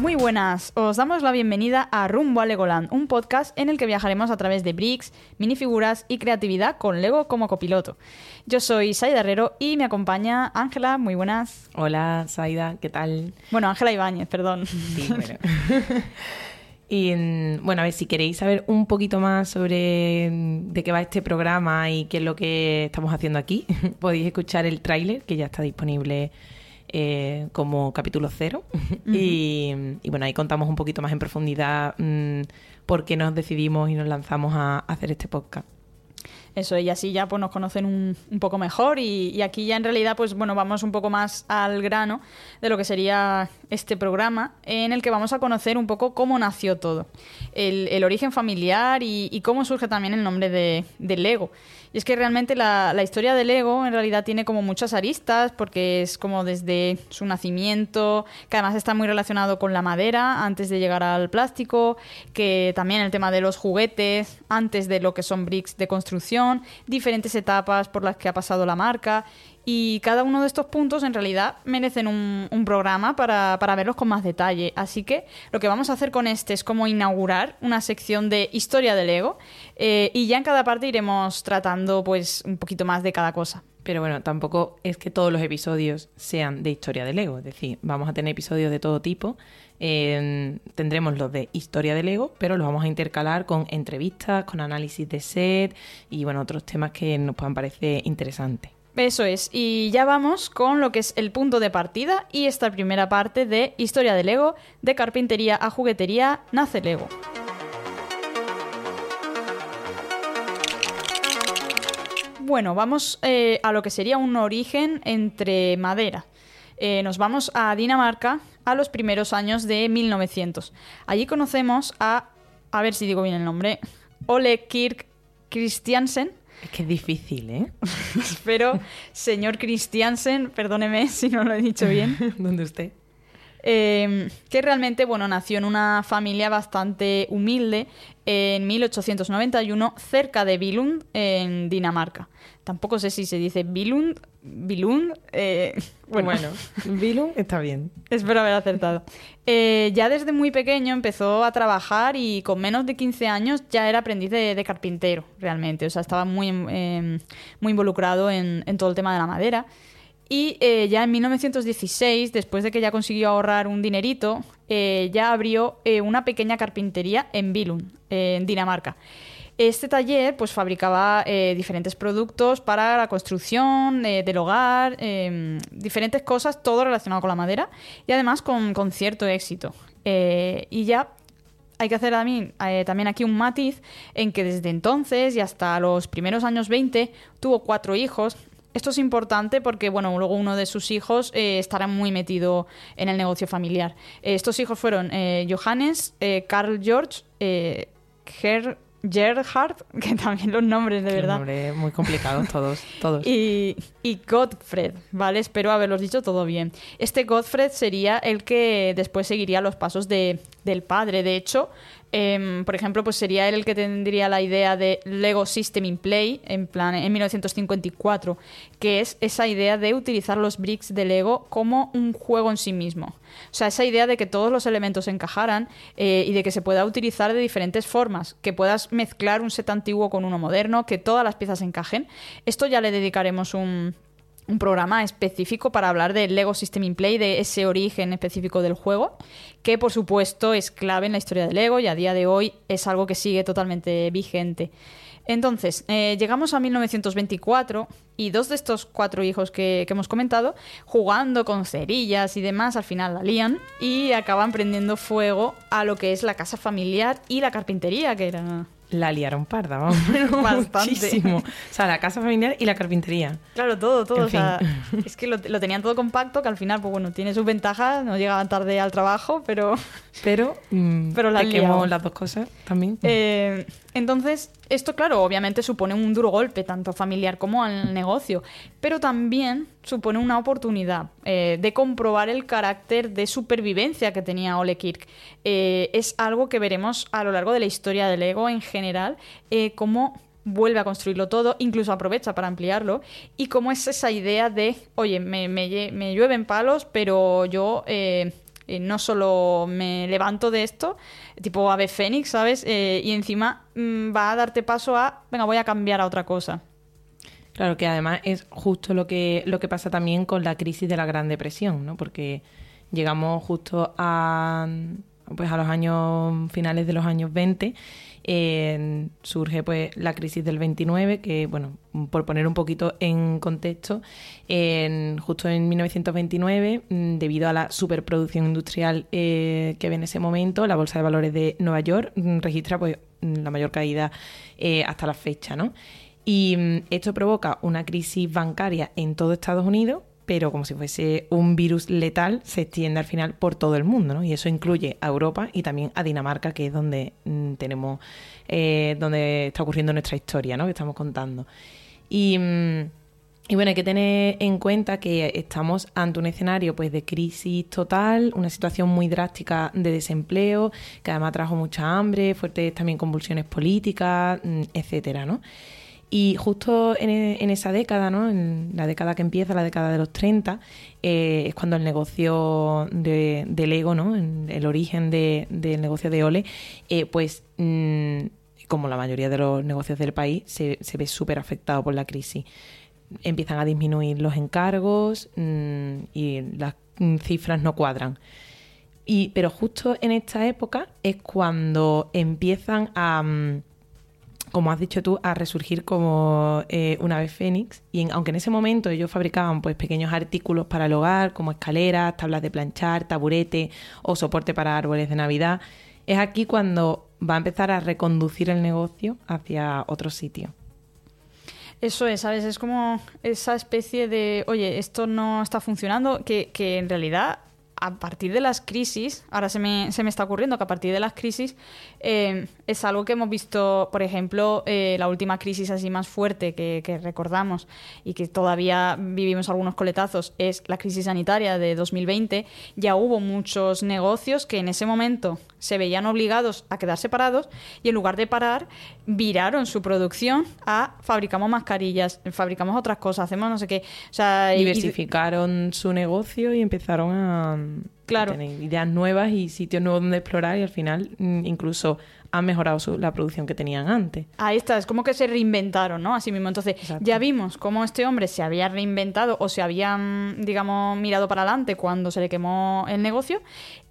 Muy buenas, os damos la bienvenida a Rumbo a Legoland, un podcast en el que viajaremos a través de bricks, minifiguras y creatividad con Lego como copiloto. Yo soy Saida Herrero y me acompaña Ángela, muy buenas. Hola Saida, ¿qué tal? Bueno, Ángela Ibáñez, perdón. Sí, bueno. Y mm, bueno, a ver, si queréis saber un poquito más sobre mm, de qué va este programa y qué es lo que estamos haciendo aquí, podéis escuchar el tráiler que ya está disponible eh, como capítulo cero. y, y, bueno, ahí contamos un poquito más en profundidad mmm, por qué nos decidimos y nos lanzamos a hacer este podcast. Eso, y así ya pues nos conocen un, un poco mejor y, y, aquí ya en realidad pues bueno, vamos un poco más al grano de lo que sería este programa en el que vamos a conocer un poco cómo nació todo, el, el origen familiar y, cómo surge también el nombre de, de Lego. Y es que realmente la, la, historia de Lego en realidad tiene como muchas aristas porque es como desde su nacimiento, que además está muy relacionado con la madera antes de llegar al plástico, que también el tema de los juguetes antes de lo que son bricks de construcción, diferentes etapas por las que ha pasado la marca y cada uno de estos puntos en realidad merecen un, programa para, para, verlos con más detalle. Así que lo que vamos a hacer con este es como inaugurar una sección de historia del Lego eh, y ya en cada parte iremos tratando pues un poquito más de cada cosa. Pero bueno, tampoco es que todos los episodios sean de historia del Lego, es decir, vamos a tener episodios de todo tipo. Eh, tendremos los de historia del Lego, pero los vamos a intercalar con entrevistas, con análisis de set y bueno, otros temas que nos puedan parecer interesantes. Eso es, y ya vamos con lo que es el punto de partida y esta primera parte de Historia de Lego, de carpintería a juguetería, nace Lego. Bueno, vamos eh, a lo que sería un origen entre madera. Eh, nos vamos a Dinamarca a los primeros años de 1900. Allí conocemos a, a ver si digo bien el nombre, Ole Kirk Christiansen, es que es difícil, ¿eh? Espero, señor Christiansen, perdóneme si no lo he dicho bien. ¿Dónde usted? Eh, que realmente, bueno, nació en una familia bastante humilde en 1891 cerca de Billund, en Dinamarca. Tampoco sé si se dice Billund, Billund, eh, bueno, bueno Billund está bien. Espero haber acertado. Eh, ya desde muy pequeño empezó a trabajar y con menos de 15 años ya era aprendiz de, de carpintero, realmente. O sea, estaba muy, eh, muy involucrado en, en todo el tema de la madera. Y eh, ya en 1916, después de que ya consiguió ahorrar un dinerito, eh, ya abrió eh, una pequeña carpintería en Billund, en Dinamarca. Este taller pues fabricaba diferentes productos para la construcción del hogar, diferentes cosas, todo relacionado con la madera y además con, con cierto éxito. y ya hay que hacer también, también aquí un matiz en que desde entonces y hasta los primeros años 20 tuvo cuatro hijos. Esto es importante porque, bueno, luego uno de sus hijos eh, estará muy metido en el negocio familiar. Eh, estos hijos fueron eh, Johannes, Carl George, Ger Gerhard, que también los nombres de Qué verdad. Nombre muy complicados todos, todos. y, y Gottfried, ¿vale? Espero haberlos dicho todo bien. Este Gottfried sería el que después seguiría los pasos de, del padre. De hecho, eh, por ejemplo, pues sería él el que tendría la idea de Lego System in Play en plan en 1954, que es esa idea de utilizar los bricks de Lego como un juego en sí mismo. O sea, esa idea de que todos los elementos encajaran eh, y de que se pueda utilizar de diferentes formas, que puedas mezclar un set antiguo con uno moderno, que todas las piezas encajen. Esto ya le dedicaremos un, un programa específico para hablar del Lego System in Play, de ese origen específico del juego, que por supuesto es clave en la historia de Lego y a día de hoy es algo que sigue totalmente vigente. Entonces, eh, llegamos a 1924 y dos de estos cuatro hijos que, que, hemos comentado, jugando con cerillas y demás, al final la lían y acaban prendiendo fuego a lo que es la casa familiar y la carpintería, que era la liaron parda, vamos. Bastante. Muchísimo. O sea, la casa familiar y la carpintería. Claro, todo, todo. En o sea, es que lo, lo, tenían todo compacto, que al final, pues bueno, tiene sus ventajas, no llegaban tarde al trabajo, pero... Pero, mmm, pero la quemó las dos cosas también. Eh, entonces, esto, claro, obviamente supone un duro golpe, tanto familiar como al negocio, pero también supone una oportunidad eh, de comprobar el carácter de supervivencia que tenía Ole Kirk. Eh, es algo que veremos a lo largo de la historia del ego en general, eh, cómo vuelve a construirlo todo, incluso aprovecha para ampliarlo, y cómo es esa idea de, oye, me, me, me llueven palos, pero yo eh, no solo me levanto de esto, tipo ave fénix, ¿sabes? Eh, y encima mm, va a darte paso a, venga, voy a cambiar a otra cosa. Claro que además es justo lo que, lo que pasa también con la crisis de la Gran Depresión, ¿no? Porque llegamos justo a, pues a los años finales de los años 20 surge pues la crisis del 29, que bueno, por poner un poquito en contexto, en, justo en 1929, mm, debido a la superproducción industrial eh, que había en ese momento, la Bolsa de Valores de Nueva York mm, registra pues mm, la mayor caída eh, hasta la fecha, ¿no? Y esto provoca una crisis bancaria en todo Estados Unidos, pero como si fuese un virus letal, se extiende al final por todo el mundo, ¿no? Y eso incluye a Europa y también a Dinamarca, que es donde mm, tenemos, eh, donde está ocurriendo nuestra historia, ¿no? Que estamos contando. Y, mm, y, bueno, hay que tener en cuenta que estamos ante un escenario pues de crisis total, una situación muy drástica de desempleo, que además trajo mucha hambre, fuertes también convulsiones políticas, mm, etcétera, ¿no? Y justo en, esa década, ¿no? en la década que empieza, la década de los 30, eh, es cuando el negocio de, del ego, ¿no? el origen del negocio de Ole, eh, pues mm, como la mayoría de los negocios del país, se, ve súper afectado por la crisis. Empiezan a disminuir los encargos mm, y las cifras no cuadran. Y, pero justo en esta época es cuando empiezan a... Mm, como has dicho tú, a resurgir como eh, una ave fénix. Y aunque en ese momento ellos fabricaban pues pequeños artículos para el hogar, como escaleras, tablas de planchar, taburete o soporte para árboles de Navidad, es aquí cuando va a empezar a reconducir el negocio hacia otro sitio. Eso es, ¿sabes? Es como esa especie de, oye, esto no está funcionando, que, que en realidad a partir de las crisis, ahora se me, se me está ocurriendo que a partir de las crisis eh, es algo que hemos visto, por ejemplo, eh, la última crisis así más fuerte que, recordamos y que todavía vivimos algunos coletazos es la crisis sanitaria de 2020. Ya hubo muchos negocios que en ese momento se veían obligados a quedar separados y en lugar de parar, viraron su producción a fabricamos mascarillas, fabricamos otras cosas, hacemos no sé qué. Diversificaron su negocio y empezaron a, claro. tener ideas nuevas y sitios nuevos donde explorar y al final mm, incluso han mejorado la producción que tenían antes. Ahí está, es como que se reinventaron, ¿no? Así mismo. Entonces, ya vimos cómo este hombre se había reinventado o se había, mm, digamos, mirado para adelante cuando se le quemó el negocio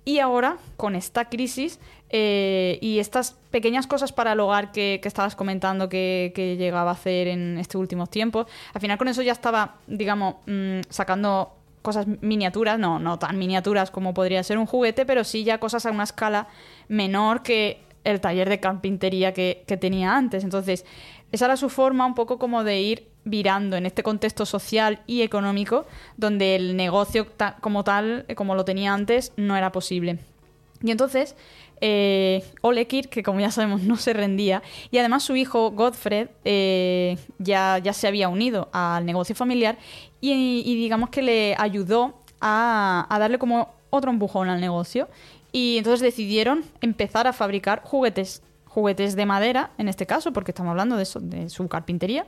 y ahora, con esta crisis eh, y estas pequeñas cosas para el hogar que, estabas comentando que, llegaba a hacer en estos últimos tiempos, al final con eso ya estaba, digamos, mm, sacando cosas miniaturas, no, no tan miniaturas como podría ser un juguete, pero sí ya cosas a una escala menor que el taller de carpintería que, que tenía antes. Entonces, esa era su forma un poco como de ir virando en este contexto social y económico donde el negocio como tal, como lo tenía antes, no era posible. Y entonces, eh, que como ya sabemos no se rendía, y además su hijo Godfred eh, ya, ya se había unido al negocio familiar y, digamos que le ayudó a, a darle como otro empujón al negocio. Y entonces decidieron empezar a fabricar juguetes juguetes de madera, en este caso, porque estamos hablando de, de su carpintería,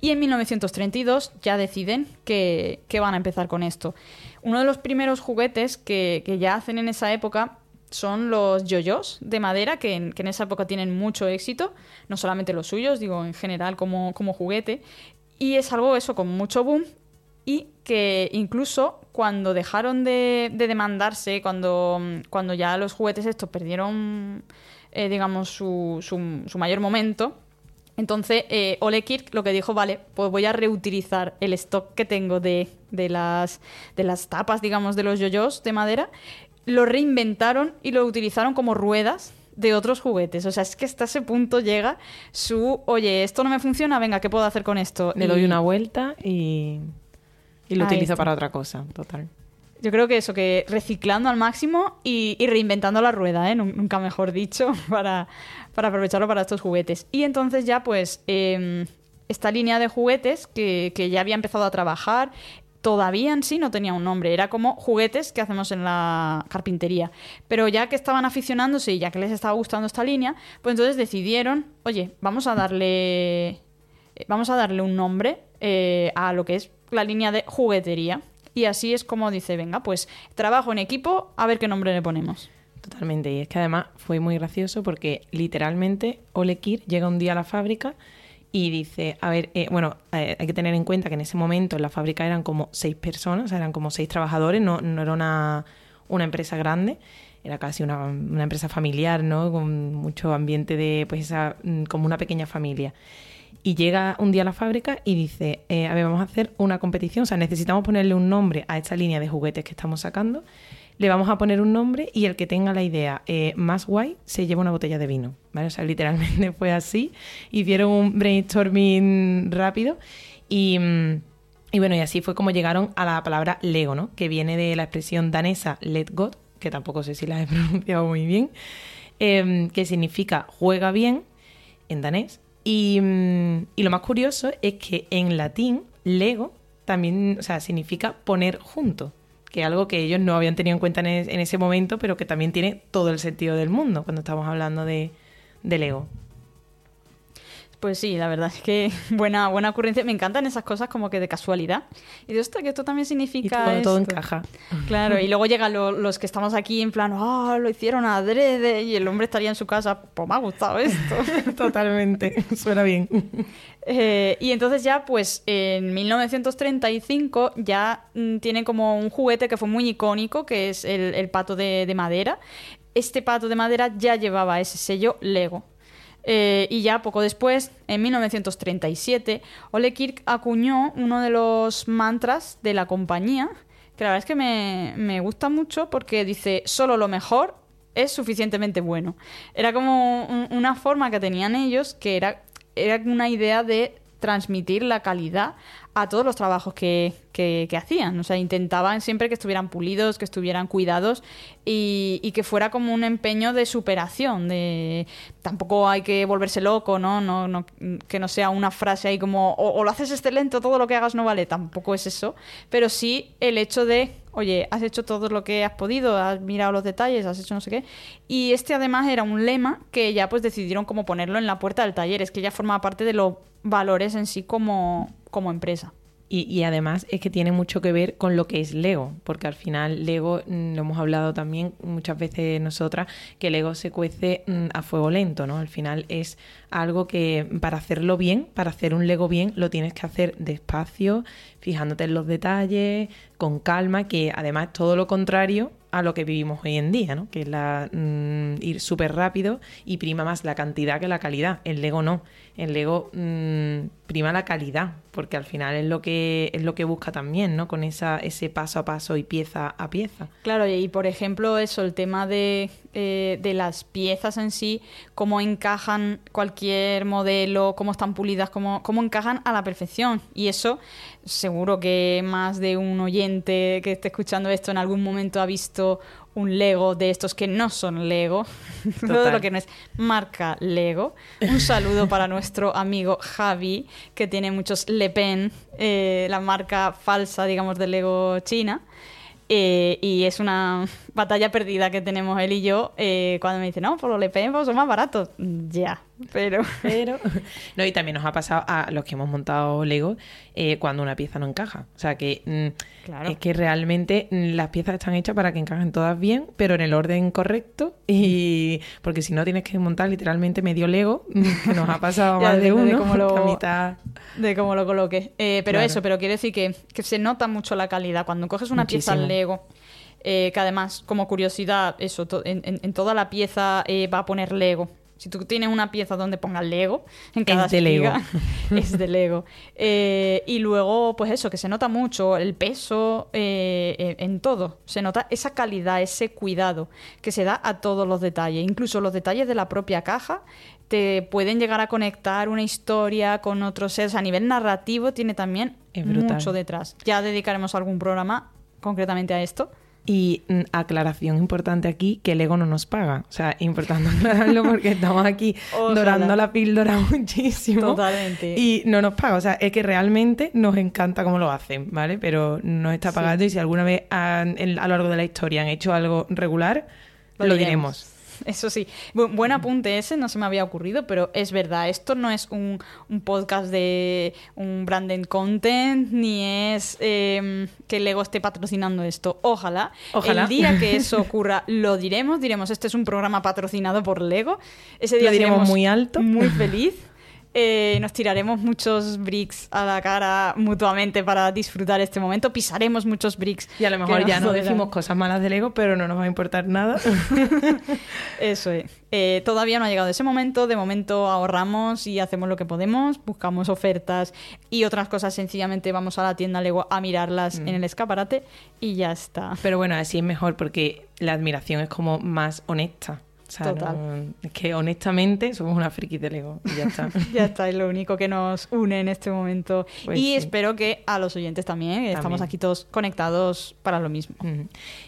y en 1932 ya deciden que, van a empezar con esto. Uno de los primeros juguetes que, ya hacen en esa época son los yoyos de madera, que en, esa época tienen mucho éxito, no solamente los suyos, digo en general como, como juguete, y es algo eso con mucho boom y que incluso cuando dejaron de, de demandarse, cuando, cuando ya los juguetes estos perdieron eh, digamos, su, su, mayor momento. Entonces, eh, Ole Kirk lo que dijo, vale, pues voy a reutilizar el stock que tengo de, de, las, de las tapas, digamos, de los yoyos de madera, lo reinventaron y lo utilizaron como ruedas de otros juguetes. O sea, es que hasta ese punto llega su, oye, esto no me funciona, venga, ¿qué puedo hacer con esto? Le doy una vuelta y, y lo utilizo para otra cosa, total. Yo creo que eso, que reciclando al máximo y, reinventando la rueda, ¿eh? nunca mejor dicho, para, aprovecharlo para estos juguetes. Y entonces ya pues em, esta línea de juguetes que, ya había empezado a trabajar, todavía en sí no tenía un nombre, era como juguetes que hacemos en la carpintería. Pero ya que estaban aficionándose y ya que les estaba gustando esta línea, pues entonces decidieron, oye, vamos a darle, vamos a darle un nombre eh, a lo que es la línea de juguetería. y así es como dice, venga, pues trabajo en equipo, a ver qué nombre le ponemos. Totalmente, y es que además fue muy gracioso porque literalmente Ole Kir llega un día a la fábrica y dice, a ver, eh, bueno, eh, hay que tener en cuenta que en ese momento en la fábrica eran como seis personas, eran como seis trabajadores, no, no era una, una empresa grande, era casi una, una, empresa familiar, ¿no? Con mucho ambiente de, pues, esa, mm, como una pequeña familia. Y llega un día a la fábrica y dice, eh, a ver, vamos a hacer una competición, o sea, necesitamos ponerle un nombre a esta línea de juguetes que estamos sacando, le vamos a poner un nombre y el que tenga la idea eh, más guay se lleva una botella de vino, ¿vale? O sea, literalmente fue así, hicieron un brainstorming rápido y... Mm, y bueno, y así fue como llegaron a la palabra Lego, ¿no? Que viene de la expresión danesa Let God, que tampoco sé si la he pronunciado muy bien, eh, que significa juega bien en danés Mm, y, lo más curioso es que en latín, lego también o sea, significa poner junto, que algo que ellos no habían tenido en cuenta en, ese momento, pero que también tiene todo el sentido del mundo cuando estamos hablando de, de Lego. Pues sí, la verdad es que buena, buena ocurrencia. Me encantan esas cosas como que de casualidad. Y de esto que esto también significa. Y todo, encaja. Claro, y luego llegan los que estamos aquí en plan, ah, lo hicieron adrede. Y el hombre estaría en su casa, pues me ha gustado esto. Totalmente, suena bien. Eh, y entonces ya, pues en 1935 ya mm, tienen como un juguete que fue muy icónico, que es el, pato de madera. Este pato de madera ya llevaba ese sello Lego. Eh, y ya poco después, en 1937, Ole Kirk acuñó uno de los mantras de la compañía, que la verdad es que me, gusta mucho porque dice, solo lo mejor es suficientemente bueno. Era como una forma que tenían ellos que era, era una idea de transmitir la calidad a todos los trabajos que, que, hacían. O sea, intentaban siempre que estuvieran pulidos, que estuvieran cuidados y, que fuera como un empeño de superación. De tampoco hay que volverse loco, ¿no? no, no que no sea una frase ahí como o, lo haces excelente o todo lo que hagas no vale. Tampoco es eso. Pero sí el hecho de oye, has hecho todo lo que has podido, has mirado los detalles, has hecho no sé qué. Y este además era un lema que ya pues decidieron como ponerlo en la puerta del taller, es que ya formaba parte de los valores en sí como, como empresa. Y, además es que tiene mucho que ver con lo que es Lego, porque al final Lego, mm, lo hemos hablado también muchas veces nosotras, que Lego se cuece mm, a fuego lento, ¿no? Al final es algo que para hacerlo bien, para hacer un Lego bien, lo tienes que hacer despacio, fijándote en los detalles, con calma, que además todo lo contrario a lo que vivimos hoy en día, ¿no? Que es la, mm, ir súper rápido y prima más la cantidad que la calidad. El Lego no. El Lego mmm, prima la calidad, porque al final es lo que es lo que busca también, ¿no? Con esa, ese paso a paso y pieza a pieza. Claro, y por ejemplo, eso, el tema de, eh, de las piezas en sí, cómo encajan cualquier modelo, cómo están pulidas, cómo, cómo encajan a la perfección. Y eso seguro que más de un oyente que esté escuchando esto en algún momento ha visto un Lego de estos que no son Lego, todo lo que no es marca Lego. Un saludo para nuestro amigo Javi, que tiene muchos Le Pen, eh, la marca falsa, digamos, de Lego China. Eh, y es una batalla perdida que tenemos él y yo eh, cuando me dice, no, por los pues, son más baratos. Ya, pero... pero... No, y también nos ha pasado a los que hemos montado Lego eh, cuando una pieza no encaja. O sea que mm, es que realmente mm, las piezas están hechas para que encajen todas bien, pero en el orden correcto. Y porque si no tienes que montar literalmente medio Lego, mm, que nos ha pasado más de uno, de cómo lo, mitad... de cómo lo coloques. Eh, pero eso, pero quiere decir que, se nota mucho la calidad. Cuando coges una pieza Lego... Eh, que además, como curiosidad, eso, en, toda la pieza va a poner Lego. Si tú tienes una pieza donde pongas Lego, en cada es de Lego. es de Lego. Eh, y luego, pues eso, que se nota mucho el peso eh, en todo. Se nota esa calidad, ese cuidado que se da a todos los detalles. Incluso los detalles de la propia caja te pueden llegar a conectar una historia con otros seres. A nivel narrativo tiene también mucho detrás. Ya dedicaremos algún programa concretamente a esto. Y mm, aclaración importante aquí, que el ego no nos paga. O sea, importante aclararlo porque estamos aquí dorando la píldora muchísimo. Totalmente. Y no nos paga. O sea, es que realmente nos encanta cómo lo hacen, ¿vale? Pero no está pagado y si alguna vez a lo largo de la historia han hecho algo regular, lo, diremos. Eso sí, Bu- buen apunte ese, no se me había ocurrido, pero es verdad, esto no es un, un podcast de un branded content, ni es eh, que Lego esté patrocinando esto. Ojalá. Ojalá. El día que eso ocurra, lo diremos, diremos, este es un programa patrocinado por Lego. Ese día Lo diremos muy alto. Muy feliz. Eh, nos tiraremos muchos bricks a la cara mutuamente para disfrutar este momento. Pisaremos muchos bricks. Y a lo mejor ya no decimos cosas malas del ego, pero no nos va a importar nada. Eso es. Eh, todavía no ha llegado ese momento. De momento ahorramos y hacemos lo que podemos. Buscamos ofertas y otras cosas. Sencillamente vamos a la tienda Lego a mirarlas Mm. en el escaparate y ya está. Pero bueno, así es mejor porque la admiración es como más honesta. O sea, Total. no- es que honestamente somos una friki del ego y ya está. Ya está, es lo único que nos une en este momento. Pues y sí. espero que a los oyentes también. Estamos aquí todos conectados para lo mismo.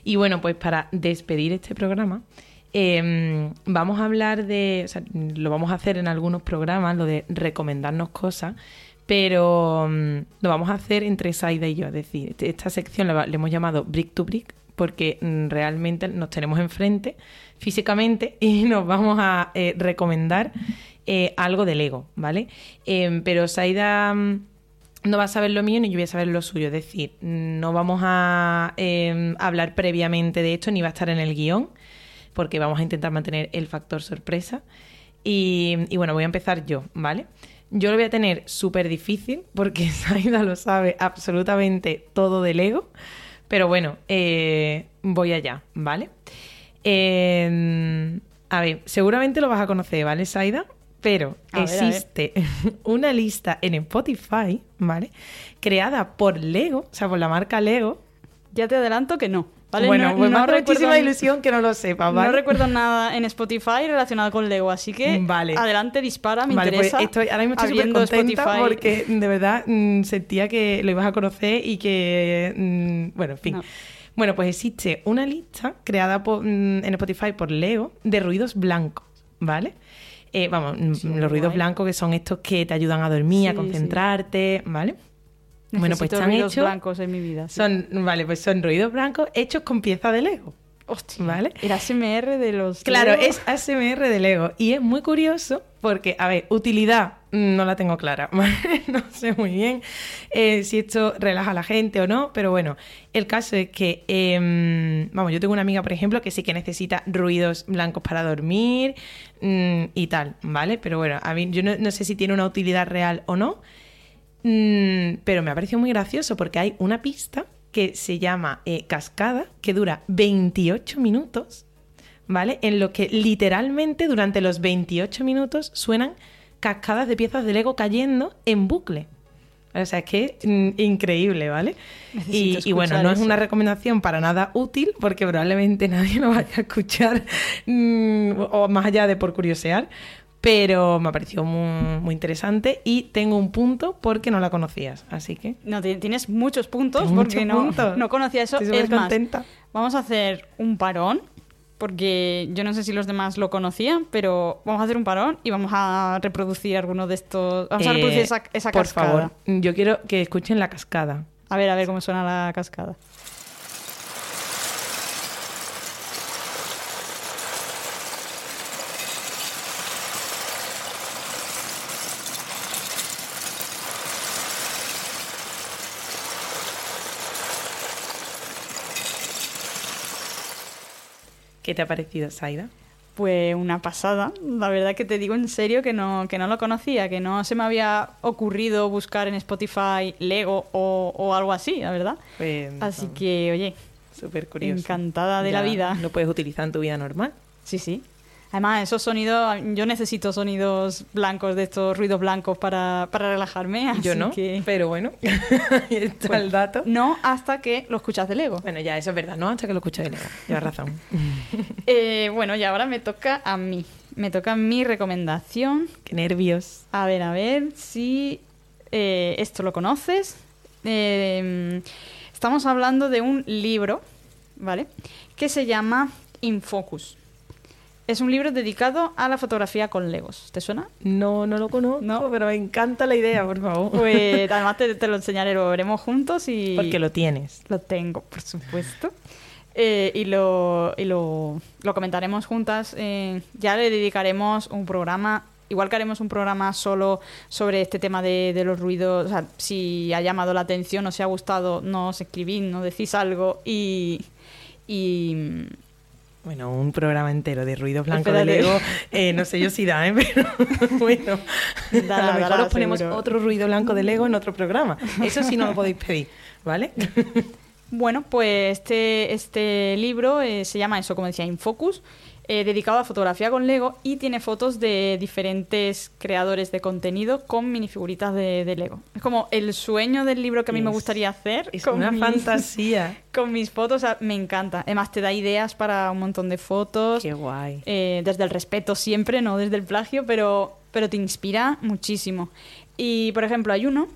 Y bueno, pues para despedir este programa, eh, vamos a hablar de, o sea, lo vamos a hacer en algunos programas, lo de recomendarnos cosas, pero mm, lo vamos a hacer entre Saida y yo. Es decir, este- esta sección la- le hemos llamado Brick to Brick porque mm, realmente nos tenemos enfrente físicamente y nos vamos a eh, recomendar eh, algo de Lego, ¿vale? Eh, pero Saida... mm, no va a saber lo mío ni yo voy a saber lo suyo. Es decir, no vamos a eh, hablar previamente de esto ni va a estar en el guion, porque vamos a intentar mantener el factor sorpresa. Y, y bueno, voy a empezar yo, ¿vale? Yo lo voy a tener súper difícil porque Saida lo sabe absolutamente todo del ego. Pero bueno, eh, voy allá, ¿vale? Eh, a ver, seguramente lo vas a conocer, ¿vale, Saida? Pero A ver, a ver. existe una lista en Spotify, ¿vale? Creada por Lego, o sea, por la marca Lego. Ya te adelanto que no. ¿vale? Bueno, no, pues me no hace muchísima ilusión que no lo sepas, ¿vale? No recuerdo nada en Spotify relacionado con Lego, así que Vale. adelante, dispara, me Vale, pues interesa. estoy, ahora mismo estoy súper contenta Spotify. porque de verdad mm, sentía que lo ibas a conocer y que, mm, bueno, en fin. No. Bueno, pues existe una lista creada por, mm, en Spotify por Leo de ruidos blancos, ¿vale? Eh, vamos, mm, Sí, los ruidos guay. blancos que son estos que te ayudan a dormir, a sí. concentrarte, ¿vale? Bueno, pues están ruidos hechos... blancos en mi vida. Son, vale, pues son ruidos blancos hechos con piezas de Lego. Hostia, ¿Vale? El ASMR de los. Claro, Lego. es ASMR de Lego. Y es muy curioso porque, a ver, utilidad no la tengo clara. ¿vale? no sé muy bien eh, si esto relaja a la gente o no, pero bueno, el caso es que, em, vamos, yo tengo una amiga, por ejemplo, que sí que necesita ruidos blancos para dormir mm, y tal, ¿vale? Pero bueno, a mí yo no, no sé si tiene una utilidad real o no, Mm, pero me ha parecido muy gracioso porque hay una pista que se llama eh, Cascada, que dura 28 minutos, ¿vale? En lo que literalmente durante los 28 minutos suenan cascadas de piezas de Lego cayendo en bucle. O sea, es que mm, increíble, ¿vale? Y, bueno, no es una recomendación para nada útil porque probablemente nadie lo vaya a escuchar mm, o más allá de por curiosear, pero me ha parecido muy, muy interesante y tengo un punto porque no la conocías, así que No, ti- tienes muchos puntos Tengo porque muchos no, puntos. no conocía eso. estoy Es más, contenta. vamos a hacer un parón porque yo no sé si los demás lo conocían, pero vamos a hacer un parón y vamos a reproducir alguno de estos. Vamos a Eh, reproducir esa, esa por cascada. favor, yo quiero que escuchen la cascada. A ver, a ver cómo suena la cascada. ¿Qué te ha parecido, Saida? Pues una pasada. La verdad que te digo en serio que no, que no lo conocía, que no se me había ocurrido buscar en Spotify Lego o, o algo así, la verdad. Pues, Así que, oye, súper curioso. encantada de la vida. Lo puedes utilizar en tu vida normal. Sí, sí. Además, esos sonidos, yo necesito sonidos blancos, de estos ruidos blancos para, para relajarme. Así Yo no, que- pero bueno, está Bueno. el dato. No hasta que lo escuchas de Lego. Bueno, ya, eso es verdad, ¿no? Hasta que lo escuché de Lego. Llevas razón. Eh, bueno, y ahora me toca a mí. Me toca mi recomendación. Qué nervios. A ver, a ver si eh, esto lo conoces. Eh, estamos hablando de un libro, ¿vale? Que se llama Infocus. Es un libro dedicado a la fotografía con Legos. ¿Te suena? No, no lo conozco, No. pero me encanta la idea, por favor. Pues además te, te lo enseñaré, lo veremos juntos y... Porque lo tienes. Lo tengo, por supuesto. Eh, y lo, y lo, lo comentaremos juntas. Eh, ya le dedicaremos un programa. Igual que haremos un programa solo sobre este tema de, de los ruidos. O sea, si ha llamado la atención, os ha gustado, nos escribís, nos decís algo y. y Bueno, un programa entero de ruido blanco de. Lego. eh, no sé yo si da, ¿eh? Pero bueno. a lo mejor os ponemos seguro. otro ruido blanco de Lego en otro programa. Eso sí no lo podéis pedir, ¿vale? Bueno, pues este, este libro eh, se llama eso, como decía, Infocus, eh, dedicado a fotografía con Lego y tiene fotos de diferentes creadores de contenido con minifiguritas de, de Lego. Es como el sueño del libro que a mí me Es- gustaría hacer. Es con una mis- fantasía. Con mis fotos, o sea, me encanta. Además, te da ideas para un montón de fotos. Qué guay. eh, desde el respeto siempre, no desde el plagio, pero, pero te inspira muchísimo. Y, por ejemplo, hay uno,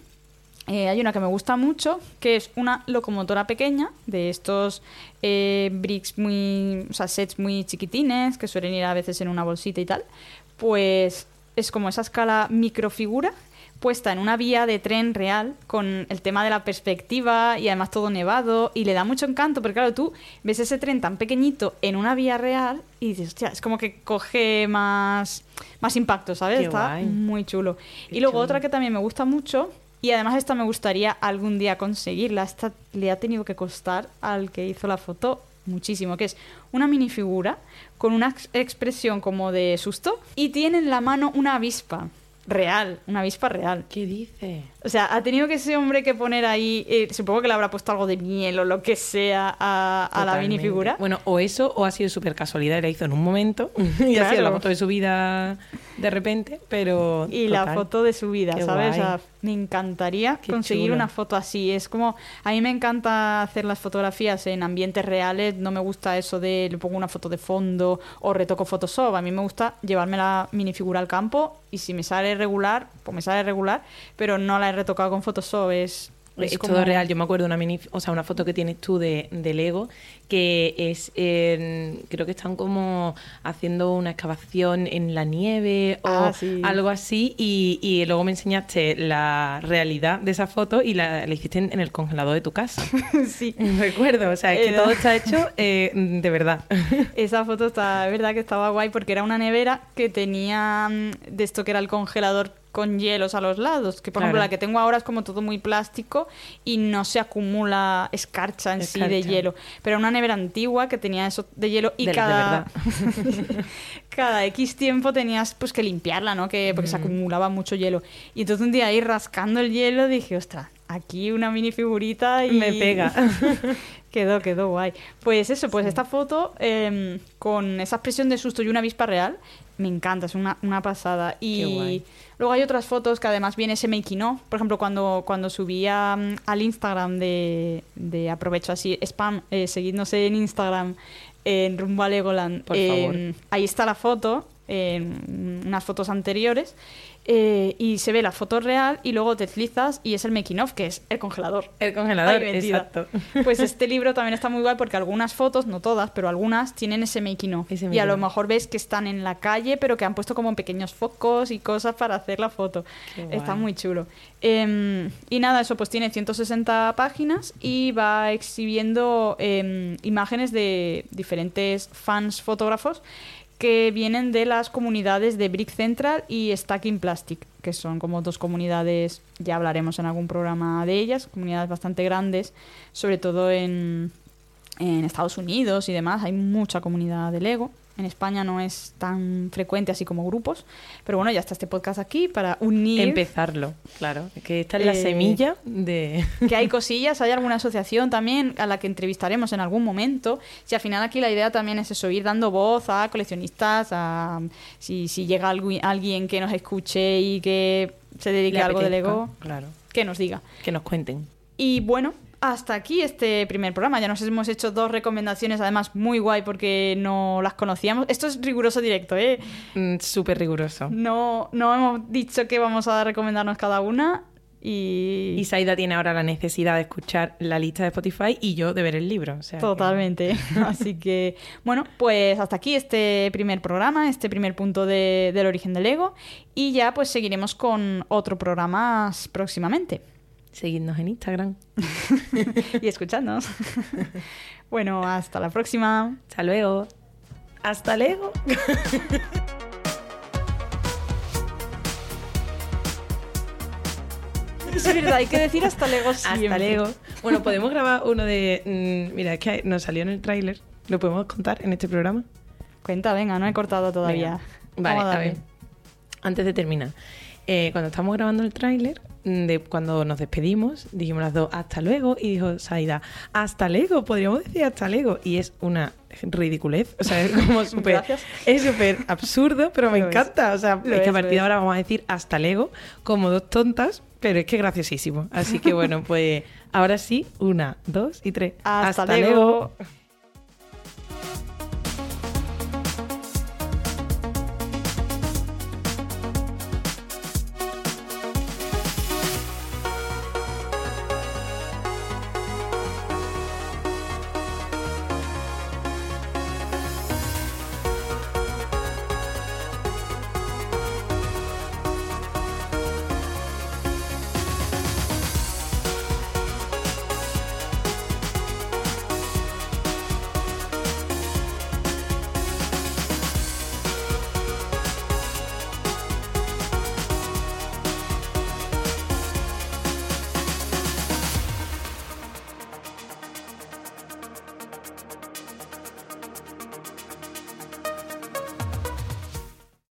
eh, hay una que me gusta mucho, que es una locomotora pequeña, de estos eh, bricks muy, o sea, sets muy chiquitines, que suelen ir a veces en una bolsita y tal. Pues es como esa escala microfigura puesta en una vía de tren real con el tema de la perspectiva y además todo nevado y le da mucho encanto porque claro, tú ves ese tren tan pequeñito en una vía real y dices, hostia, es como que coge más, más impacto, ¿sabes? Qué Está guay. muy chulo. Qué y luego chulo. otra que también me gusta mucho y además esta me gustaría algún día conseguirla, esta le ha tenido que costar al que hizo la foto muchísimo, que es una minifigura con una ex- expresión como de susto y tiene en la mano una avispa real, una avispa real. ¿Qué dice? O sea, ha tenido que ese hombre que poner ahí, eh, supongo que le habrá puesto algo de miel o lo que sea a, a la minifigura. Bueno, o eso, o ha sido súper casualidad, y la hizo en un momento y ha sido la foto de su vida de repente, pero. y la foto de su vida, Qué ¿sabes? O sea. Me encantaría Qué conseguir una foto así. Es como, a mí me encanta hacer las fotografías en ambientes reales, no me gusta eso de le pongo una foto de fondo o retoco Photoshop. A mí me gusta llevarme la minifigura al campo y si me sale regular, pues me sale regular, pero no la he retocado con Photoshop. Es, Es, es como- todo real. Yo me acuerdo una mini, o sea, una foto que tienes tú de, de Lego que es, creo que están como haciendo una excavación en la nieve o Ah, sí. algo así y, y luego me enseñaste la realidad de esa foto y la, la hiciste en, en el congelador de tu casa. sí. Recuerdo, o sea, es que Era- todo está hecho eh, de verdad. Esa foto está, es verdad que estaba guay porque era una nevera que tenía mm, de esto que era el congelador con hielos a los lados, que por ejemplo la que tengo ahora es como todo muy plástico y no se acumula escarcha en sí de hielo, pero era una nevera antigua que tenía eso de hielo y De las de cada cada X tiempo tenías pues que limpiarla, ¿no? Que porque se acumulaba mucho hielo. Y entonces un día ahí rascando el hielo dije, "Ostras, aquí una minifigurita y Me pega. Quedó, quedó guay. Pues eso, pues esta foto em, con esa expresión de susto y una avispa real, me encanta, es una, una pasada. Y luego hay otras fotos que además viene ese making. Por ejemplo, cuando, cuando subía mm, al Instagram de, de aprovecho así, spam, eh, seguidnos en Instagram, en Rumbo a Legoland. Por em, favor. ahí está la foto, en unas fotos anteriores. eh, y se ve la foto real y luego te deslizas y es el making of, que es el congelador. El congelador, metida. exacto. Pues este libro también está muy guay porque algunas fotos, no todas, pero algunas tienen ese making of. Ese y a lo mejor ves que están en la calle, pero que han puesto como pequeños focos y cosas para hacer la foto. Está muy chulo. Em, y nada, eso pues tiene 160 páginas y va exhibiendo em, imágenes de diferentes fans fotógrafos que vienen de las comunidades de Brick Central y Stacking Plastic, que son como dos comunidades, ya hablaremos en algún programa de ellas, comunidades bastante grandes, sobre todo en, en Estados Unidos y demás, hay mucha comunidad de Lego. En España no es tan frecuente así como grupos, pero bueno, ya está este podcast aquí para unir Empezarlo, claro. Que esta es la Eh, semilla de... que hay cosillas, hay alguna asociación también a la que entrevistaremos en algún momento. Si al final aquí la idea también es eso, ir dando voz a coleccionistas, a si, si llega algu- alguien que nos escuche y que se dedique le a algo de apetezca, Lego, Claro. que nos diga. Que nos cuenten. Y bueno, hasta aquí este primer programa. Ya nos hemos hecho dos recomendaciones, además muy guay porque no las conocíamos. Esto es riguroso directo, ¿eh? Mm, Súper riguroso. No, no hemos dicho que vamos a recomendarnos cada una y... Y Saida tiene ahora la necesidad de escuchar la lista de Spotify y yo de ver el libro. o sea que- Totalmente. Así que, bueno, pues hasta aquí este primer programa, este primer punto de- del origen del ego. Y ya pues seguiremos con otro programa próximamente. Seguidnos en Instagram. y escuchadnos. bueno, hasta la próxima. Hasta luego. Hasta luego. Es verdad, hay que decir hasta luego siempre. Hasta luego. Bueno, podemos grabar uno de. mm, mira, es que nos salió en el tráiler. ¿Lo podemos contar en este programa? Cuenta, venga, no he cortado todavía. Venga. Vale, a darle. ver. Antes de terminar. Eh, cuando estamos grabando el tráiler, mm, de cuando nos despedimos, dijimos las dos hasta luego y dijo Saida, hasta luego, podríamos decir hasta luego. Y es una ridiculez, o sea, es como súper es súper absurdo, pero me Lo es. encanta. O sea, Lo es que es, a partir de ahora vamos a decir hasta luego, como dos tontas, pero es que graciosísimo. Así que bueno, pues ahora sí, una, dos y tres. Hasta luego.